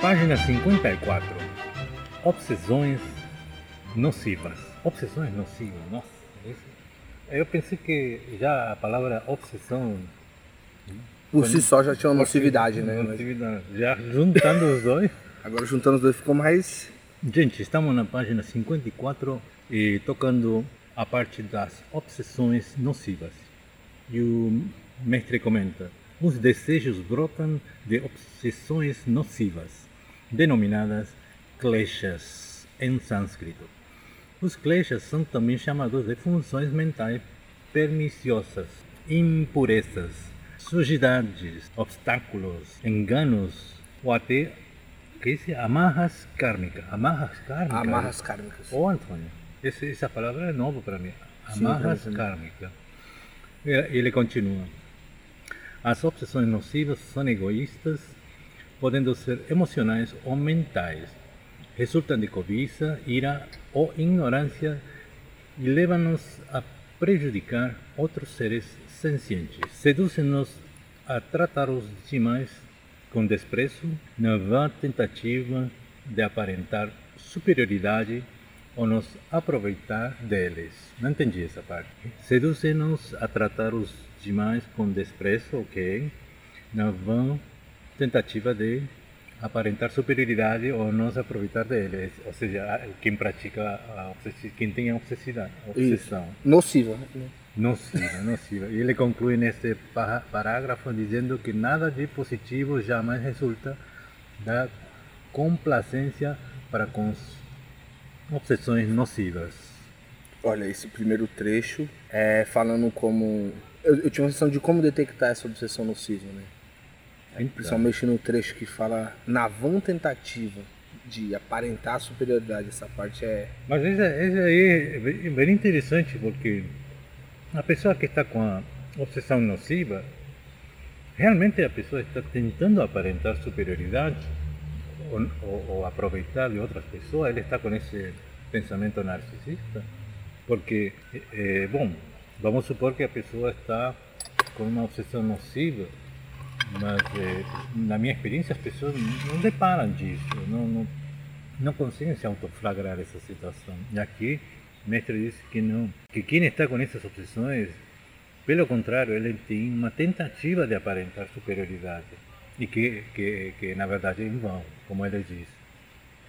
Página 54. Obsessões nocivas. Obsessões nocivas, nossa. isso- Eu pensei que já a palavra obsessão. Por si só já tinha uma nocividade, né? Nocividade. Já juntando os dois. agora juntando os dois ficou mais. Gente, estamos na página 54 e tocando a parte das obsessões nocivas. E o mestre comenta: os desejos brotam de obsessões nocivas, denominadas kleshas em sânscrito. Os kleshas são também chamados de funções mentais perniciosas, impurezas, sujidades, obstáculos, enganos ou até que é amarras kármicas. Amarras kármicas. Amarras kármicas. Ô, Antônio, esse- essa palavra é nova para mim. Sim, Amarras também. kármicas. E- Ele continua. As obsessões nocivas são egoístas, podendo ser emocionais ou mentais. Resultam de cobiça, ira ou ignorância e levam-nos a prejudicar outros seres sencientes. Seduzem-nos a tratar os demais com desprezo, na vã tentativa de aparentar superioridade ou nos aproveitar deles. Não entendi essa parte. Seduzem-nos a tratar os demais com desprezo, ok? Na vã tentativa de aparentar superioridade ou nos aproveitar deles. Ou seja, quem pratica a obsessi- quem tem a obsessidade, obsessão. Nociva. né? Nociva, nociva. E ele conclui neste pa- parágrafo dizendo que nada de positivo jamais resulta da complacência para com as obsessões nocivas. Olha, esse primeiro trecho é falando como. Eu, eu tinha uma sensação de como detectar essa obsessão nociva, né? Então, Principalmente no trecho que fala na vã tentativa de aparentar a superioridade. Essa parte é. Mas esse, esse aí é bem interessante porque a pessoa que está com a obsessão nociva, realmente a pessoa está tentando aparentar superioridade ou, ou- ou aproveitar de outras pessoas, ele está com esse pensamento narcisista. Porque, eh, bom, vamos supor que a pessoa está com uma obsessão nociva, mas eh, na minha experiência as pessoas não deparam disso, não, não, não conseguem se autoflagrar essa situação. E aqui o mestre disse que não, que quem está com essas obsessões, pelo contrário, ele tem uma tentativa de aparentar superioridade e que, que, que na verdade é em vão, como ele diz,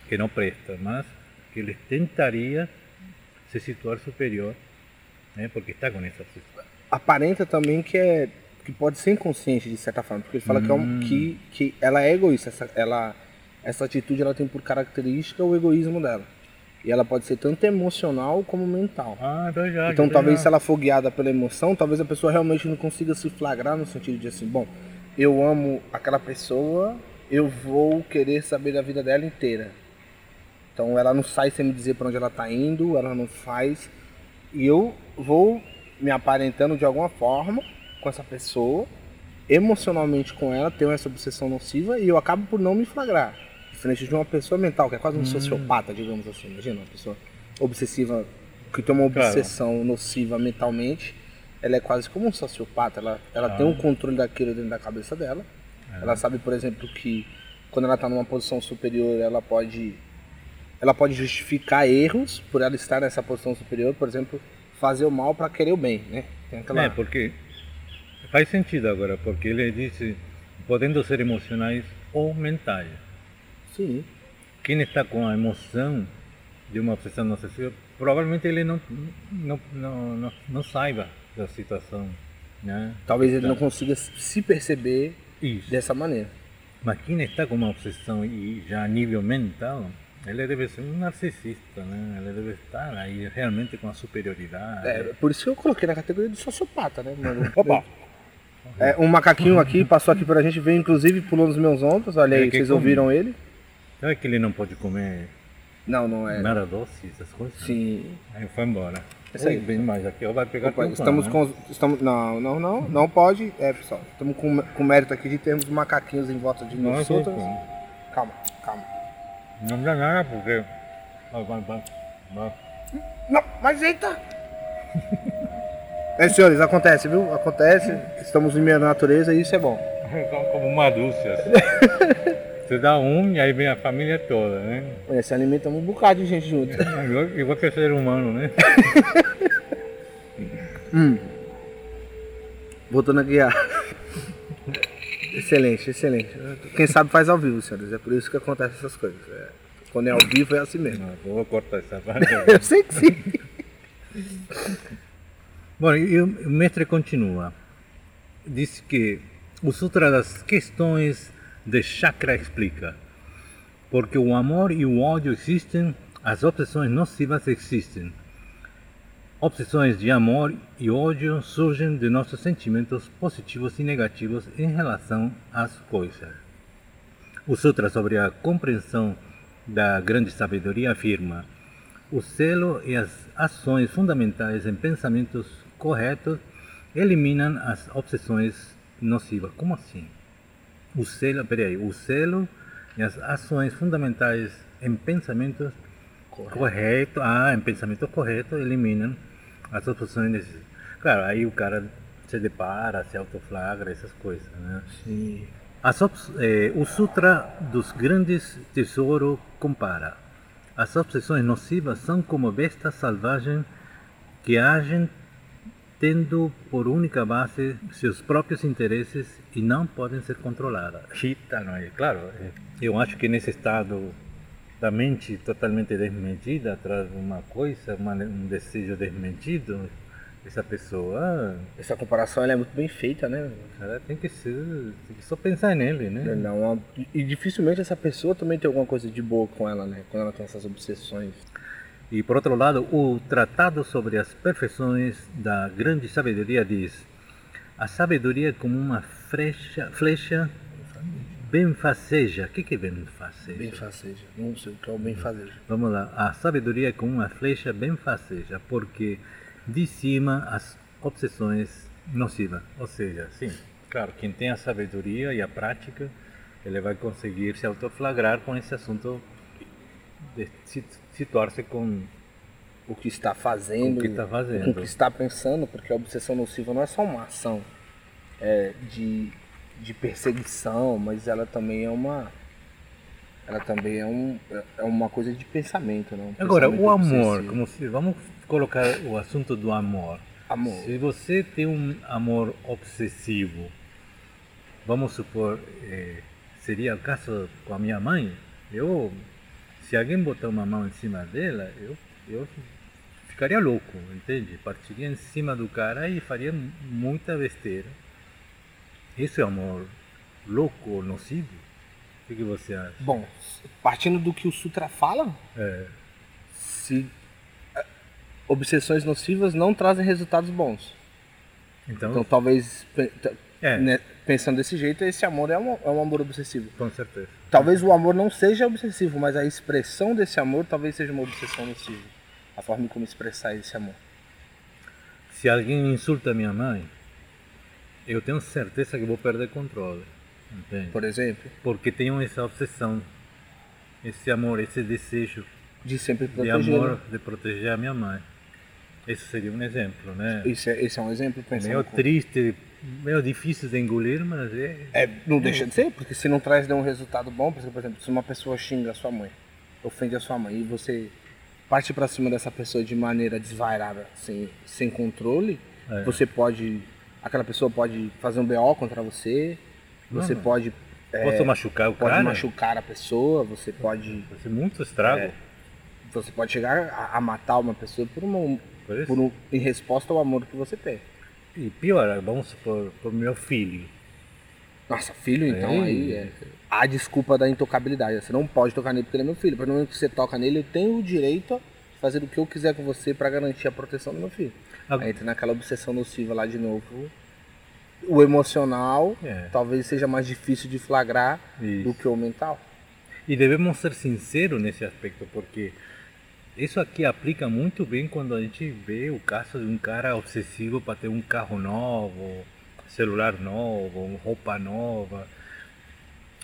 que não presta, mas que ele tentaria se situar superior, né, porque está com essa obsessão. Aparenta também que é. Que pode ser inconsciente de certa forma. Porque ele fala que, é um- que, que ela é egoísta. Essa, ela, essa atitude ela tem por característica o egoísmo dela. E ela pode ser tanto emocional como mental. Ah, é verdade. Então é talvez se verdade. ela for guiada pela emoção, talvez a pessoa realmente não consiga se flagrar no sentido de assim, bom, eu amo aquela pessoa, eu vou querer saber da vida dela inteira. Então ela não sai sem me dizer para onde ela tá indo, ela não faz. E eu vou me aparentando de alguma forma com essa pessoa, emocionalmente com ela, tenho essa obsessão nociva e eu acabo por não me flagrar. Diferente de uma pessoa mental, que é quase um sociopata, digamos assim. Imagina, uma pessoa obsessiva que tem uma Claro. obsessão nociva mentalmente, ela é quase como um sociopata. Ela, ela tem um controle daquilo dentro da cabeça dela. Ela sabe, por exemplo, que quando ela está numa posição superior, ela pode ela pode justificar erros por ela estar nessa posição superior, por exemplo, fazer o mal para querer o bem, né? Tem aquela É, porque faz sentido agora, porque ele disse podendo ser emocionais ou mentais. Sim. Quem está com a emoção de uma obsessão narcisista, provavelmente ele não, não, não, não, não saiba da situação. Né? Talvez ele não consiga se perceber Isso. dessa maneira. Mas quem está com uma obsessão e já a nível mental, ele deve ser um narcisista, né? Ele deve estar aí realmente com a superioridade. É, por isso que eu coloquei na categoria de sociopata, né, mano? Opa! É, um macaquinho aqui passou aqui pra gente, veio inclusive pulou nos meus ombros. Olha É, aí, que vocês ouviram ele? Sabe que ele não pode comer Não, não é. nada doce, essas coisas? Sim. Aí foi embora. Isso aí. Bem mais aqui, ó, vai pegar Opa, estamos né? com. Estamos, não, não, não, não pode. É, pessoal, estamos com, com mérito aqui de termos macaquinhos em volta de Não, nós. Calma, calma. Não dá nada porque. Vai, vai, vai. vai. Não, mas eita! É, senhores, acontece, viu? Acontece. Estamos em meio da natureza e isso é bom. Como uma dúzia. Você dá um e aí vem a família toda, né? É, se alimenta um bocado de gente junto. Igual, igual que o ser humano, né? Voltando aqui a. excelente, excelente. Quem sabe faz ao vivo, senhores. É por isso que acontecem essas coisas. É, quando é ao vivo é assim mesmo. Não, vou cortar essa parte. Eu sei que sim. Bom, o mestre continua. Diz que o Sutra das Questões de Chakra explica. Porque o amor e o ódio existem, as obsessões nocivas existem. Obsessões de amor e ódio surgem de nossos sentimentos positivos e negativos em relação às coisas. O Sutra sobre a compreensão da grande sabedoria afirma: o selo e as ações fundamentais em pensamentos corretos eliminam as obsessões nocivas. Como assim? O selo, peraí, o selo e as ações fundamentais em pensamentos corretos, ah, em pensamento correto, eliminam as obsessões necessárias. Claro, aí o cara se depara, se autoflagra, essas coisas, né? Sim. As eh, o Sutra dos Grandes Tesouros compara. As obsessões nocivas são como bestas selvagens que agem tendo por única base seus próprios interesses e não podem ser controladas. Chita, não é? Claro, eh, eu acho que nesse estado da mente totalmente desmedida, atrás de uma coisa, uma- um desejo desmedido, essa pessoa, Essa comparação ela é muito bem feita, né? cara, tem que ser, tem que só pensar nele, né? Não, e dificilmente essa pessoa também tem alguma coisa de boa com ela, né? Quando ela tem essas obsessões. E por outro lado, o Tratado sobre as Perfeições da Grande Sabedoria diz: a sabedoria é como uma flecha, flecha benfaceja. O que que é benfaceja? Bem faceja. Não sei o que é o bem fazer. Vamos lá. A sabedoria é como uma flecha benfaceja, porque dizima as obsessões nocivas. Ou seja, sim, claro, quem tem a sabedoria e a prática, ele vai conseguir se autoflagrar com esse assunto de situar-se com O que está fazendo. Com o que está fazendo. Com o que está pensando, porque a obsessão nociva não é só uma ação é, de, de perseguição, mas ela também é uma. Ela também é, um, é uma coisa de pensamento, né? Um Agora, o amor, como se vamos colocar o assunto do amor. Amor. Se você tem um amor obsessivo, vamos supor, eh, seria o caso com a minha mãe, eu, se alguém botar uma mão em cima dela, eu, eu ficaria louco, entende? Partiria em cima do cara e faria mu- muita besteira. Isso é amor louco ou nocivo? O que, que você acha? Bom, partindo do que o Sutra fala, É, se eh, obsessões nocivas não trazem resultados bons. então, Então talvez é, né, pensando desse jeito, esse amor é um, é um amor obsessivo. com certeza. Talvez o amor não seja obsessivo, mas a expressão desse amor talvez seja uma obsessão nociva. A forma como expressar esse amor. Se alguém insulta minha mãe, eu tenho certeza que vou perder controle. Entende? Por exemplo, Porque tenho essa obsessão, esse amor, esse desejo de sempre de proteger. amor de proteger a minha mãe. Esse seria um exemplo, né? Isso é, esse é um exemplo Meio triste, meio difícil de engolir, mas é. É, não deixa de ser, porque se não traz nenhum resultado bom, por exemplo, se uma pessoa xinga a sua mãe, ofende a sua mãe, e você parte pra cima dessa pessoa de maneira desvairada, sem, sem controle, É. você pode. Aquela pessoa pode fazer um BO contra você, você Não. pode. é, machucar o pode cara? machucar a pessoa, você pode. Vai ser muito estrago. É. Você pode chegar a, a matar uma pessoa por, uma, Por por um, em resposta ao amor que você tem. E pior, vamos supor, por meu filho. Nossa, filho, então Ei. aí é a desculpa da intocabilidade. Você não pode tocar nele porque ele é meu filho. Para momento que você toca nele, eu tenho o direito de fazer o que eu quiser com você para garantir a proteção do meu filho. Ah. Aí entra naquela obsessão nociva lá de novo. O emocional É. talvez seja mais difícil de flagrar Isso. do que o mental. E devemos ser sinceros nesse aspecto, porque isso aqui aplica muito bem quando a gente vê o caso de um cara obsessivo para ter um carro novo, celular novo, roupa nova,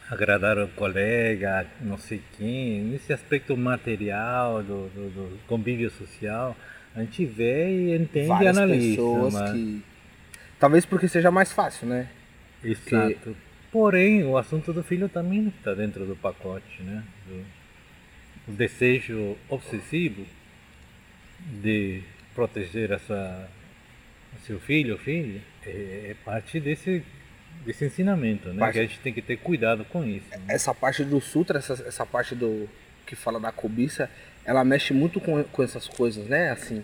agradar o colega, não sei quem, nesse aspecto material do, do, do convívio social, a gente vê e entende Várias e analisa. pessoas mas- que. Talvez porque seja mais fácil, né? Exato. Porém, o assunto do filho também está dentro do pacote, né? Do, o desejo obsessivo de proteger a sua, o seu filho ou filha é, é, parte desse, desse ensinamento, né? Parte... Que a gente tem que ter cuidado com isso. Né? Essa parte do sutra, essa, essa parte do que fala da cobiça, ela mexe muito com, com essas coisas, né? Assim,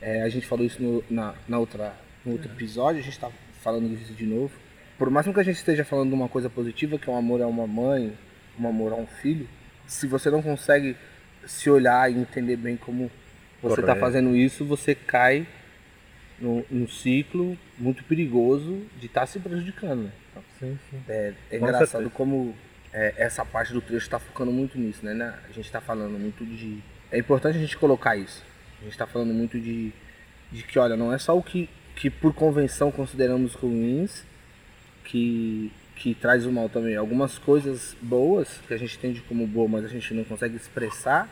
é, a gente falou isso no, na, na outra, no outro episódio, a gente está falando disso de novo. Por mais que a gente esteja falando de uma coisa positiva, que é um amor a uma mãe, um amor a um filho, se você não consegue se olhar e entender bem como você está fazendo isso, você cai num, num, ciclo muito perigoso de estar tá se prejudicando. Né? Sim, sim. É, é engraçado certeza. como é, essa parte do trecho está focando muito nisso, né? A gente está falando muito de. É importante a gente colocar isso. A gente está falando muito de, de que, olha, não é só o que, que por convenção consideramos ruins que, que traz o mal também. Algumas coisas boas que a gente entende como boa, mas a gente não consegue expressar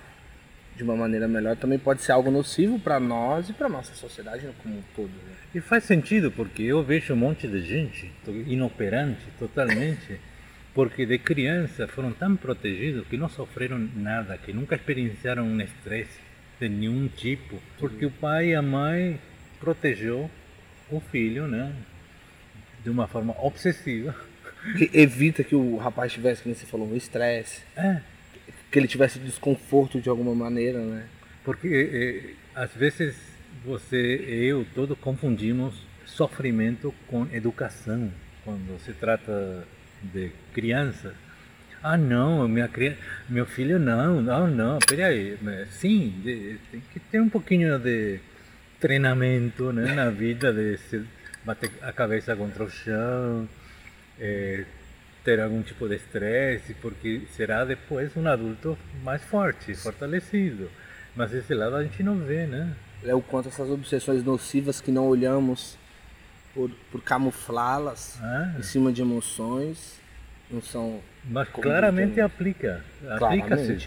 de uma maneira melhor, também pode ser algo nocivo para nós e para nossa sociedade como um todo. Né? E faz sentido, porque eu vejo um monte de gente inoperante totalmente, porque de criança foram tão protegidos que não sofreram nada, que nunca experienciaram um estresse de nenhum tipo, porque o pai e a mãe protegeu o filho, né? De uma forma obsessiva. Que evita que o rapaz tivesse, como você falou, um estresse. É. Que ele tivesse desconforto de alguma maneira, né? Porque é, às vezes você e eu todos confundimos sofrimento com educação quando se trata de crianças ah, não, minha criança, meu filho não, não, não, peraí. Sim, tem que ter um pouquinho de treinamento né, na vida, de se bater a cabeça contra o chão, é, ter algum tipo de estresse, porque será depois um adulto mais forte, fortalecido. Mas esse lado a gente não vê, né? É o quanto essas obsessões nocivas que não olhamos por, por camuflá-las ah. em cima de emoções não são. Mas claramente aplica. Aplica-se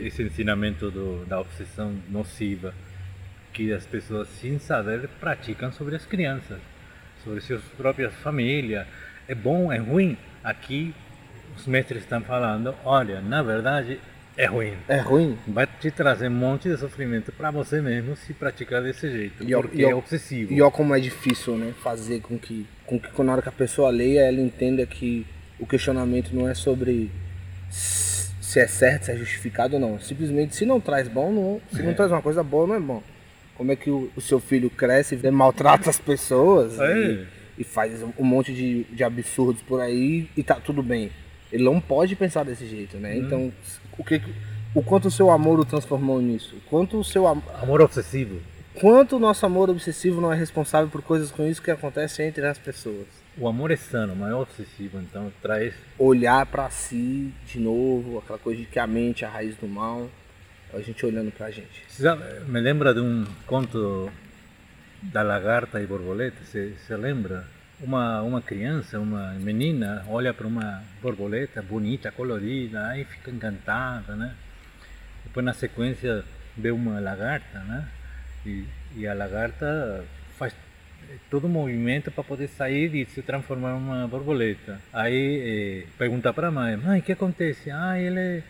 esse ensinamento do, da obsessão nociva que as pessoas, sem saber, praticam sobre as crianças, sobre suas próprias famílias. É bom, é ruim? Aqui os mestres estão falando: olha, na verdade é ruim. É ruim. Vai te trazer um monte de sofrimento para você mesmo se praticar desse jeito, e porque é obsessivo. E olha como é difícil, né? Fazer com que, com que na hora que a pessoa leia, ela entenda que o questionamento não é sobre se é certo, se é justificado ou não. Simplesmente, se não traz bom, não, se é. não traz uma coisa boa, não é bom. Como é que o, o seu filho cresce e maltrata as pessoas é. e, e, faz um monte de, de absurdos por aí e tá tudo bem. Ele não pode pensar desse jeito, né? Hum. Então, o que o quanto o seu amor o transformou nisso? Quanto o seu am... amor obsessivo? Quanto o nosso amor obsessivo não é responsável por coisas ruins que acontecem entre as pessoas? O amor é sano, mas é obsessivo, então traz. Olhar para si de novo, aquela coisa de que a mente é a raiz do mal, a gente olhando pra gente. me lembra de um conto da lagarta e borboleta, você, lembra? Uma, uma criança, uma menina, olha para uma borboleta bonita, colorida, aí fica encantada, né? Depois na sequência vê uma lagarta, né? E, e a lagarta faz todo o movimento para poder sair e se transformar em uma borboleta. Aí eh, pergunta para a mãe, mãe, o que acontece? Ah, ele,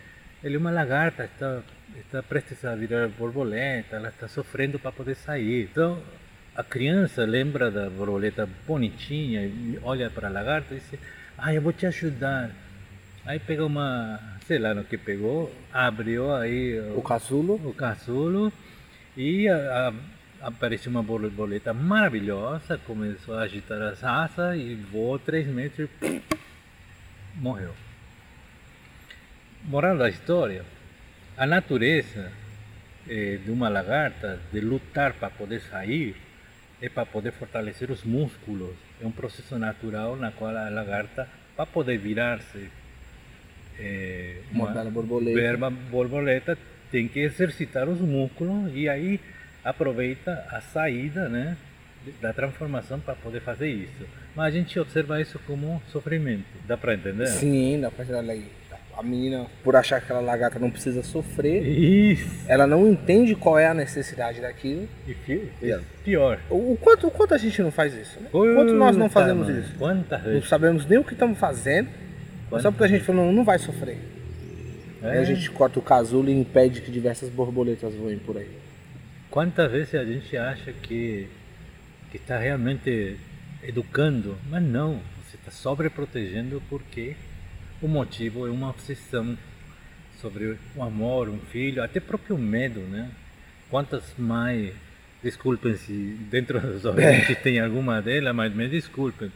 ele é uma lagarta, está, está prestes a virar borboleta, ela está sofrendo para poder sair. Então, a criança lembra da borboleta bonitinha e olha para a lagarta e diz, ah, eu vou te ajudar. Aí pega uma, sei lá no que pegou, abriu aí o, o casulo, o casulo e a, a apareceu uma borboleta maravilhosa, começou a agitar as asas e voou 3 metros e morreu. Moral da história, a natureza eh, de uma lagarta de lutar para poder sair é para poder fortalecer os músculos. É um processo natural na qual a lagarta, para poder virar-se eh, uma, borboleta. borboleta, tem que exercitar os músculos e aí aproveita a saída né, da transformação para poder fazer isso. Mas a gente observa isso como sofrimento. Dá para entender? Sim, dá para entender. A menina, por achar que aquela lagarta não precisa sofrer, Isso. ela não entende qual é a necessidade daquilo. E é pior. O, o quanto, o quanto a gente não faz isso? Né? O quanto nós não Puta, fazemos mano, isso? Quantas Não vezes? sabemos nem o que estamos fazendo, só porque a gente falou, não, não vai sofrer. Aí a É. gente corta o casulo e impede que diversas borboletas voem por aí. Quantas vezes a gente acha que, que está realmente educando, mas não, você está sobreprotegendo porque o motivo é uma obsessão sobre o amor, um filho, até próprio medo, né? Quantas mães, desculpem se dentro dos ouvintes tem alguma delas, mas me desculpem,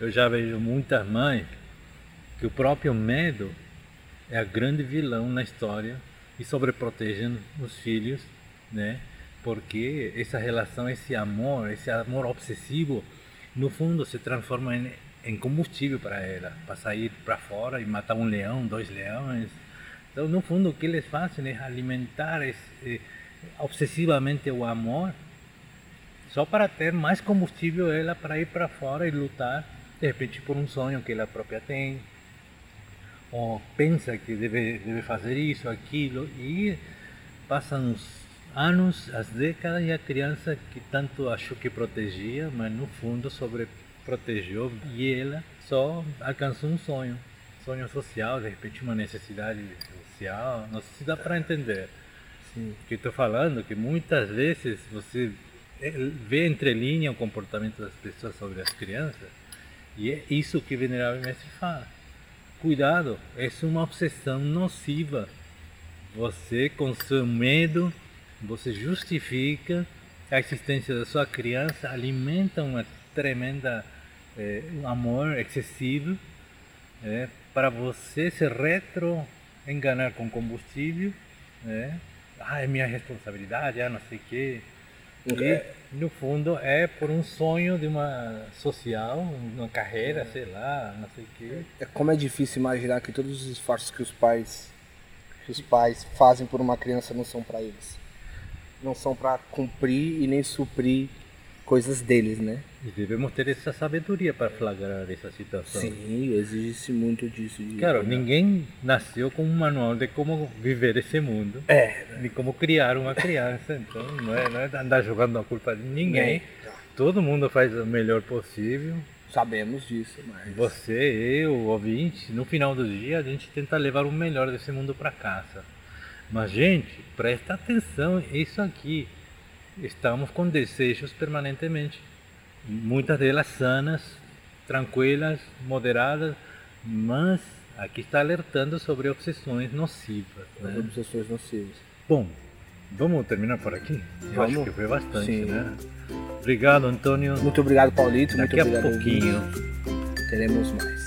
eu já vejo muitas mães que o próprio medo é a grande vilão na história e sobreprotegem os filhos, né? Porque essa relação, esse amor, esse amor obsessivo, no fundo se transforma em, em combustível para ela, para sair para fora e matar um leão, dois leões. Então, no fundo, o que eles fazem é alimentar esse, obsessivamente o amor só para ter mais combustível ela para ir para fora e lutar, de repente por um sonho que ela própria tem, ou pensa que deve, deve fazer isso, aquilo, e passam os anos, as décadas, e a criança que tanto achou que protegia, mas no fundo sobreprotegeu, e ela só alcançou um sonho, sonho social, de repente uma necessidade social, não sei se dá para entender. Sim. O que estou falando, que muitas vezes você eh, vê entre linha o comportamento das pessoas sobre as crianças, e é isso que o Venerável Mestre fala. Cuidado, é uma obsessão nociva. Você, com seu medo, você justifica a existência da sua criança, alimenta uma tremenda eh, um amor excessivo é, para você se retro enganar com combustível, né? ah, é minha responsabilidade, ah, não sei o quê. E, no fundo, é por um sonho de uma social, uma carreira, sei lá, não sei o quê. É como é difícil imaginar que todos os esforços que os pais que os pais fazem por uma criança não são para eles. Não são para cumprir e nem suprir coisas deles, né? E devemos ter essa sabedoria para flagrar essa situação. Sim, exige-se muito disso. Claro, ninguém nasceu com um manual de como viver esse mundo, É, de como criar uma criança. Então, não é, não é andar jogando a culpa de ninguém. Todo mundo faz o melhor possível. sabemos disso, mas Você, eu, o ouvinte, no final do dia a gente tenta levar o melhor desse mundo para casa. Mas, gente, presta atenção, isso aqui. Estamos com desejos permanentemente. Muitas delas sanas, tranquilas, moderadas, mas aqui está alertando sobre obsessões nocivas. as Né? obsessões nocivas. Bom, vamos terminar por aqui? Eu acho Vamos. que foi bastante, Sim. né? Obrigado, Antônio. Muito obrigado, Paulito. Daqui muito a obrigado. pouquinho. ouvintes. Teremos mais.